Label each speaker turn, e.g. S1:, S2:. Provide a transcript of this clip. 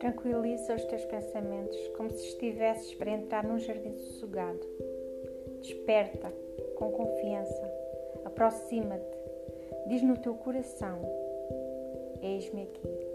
S1: Tranquiliza os teus pensamentos como se estivesses para entrar num jardim sossegado. Desperta com confiança, aproxima-te, diz no teu coração: Eis-me aqui.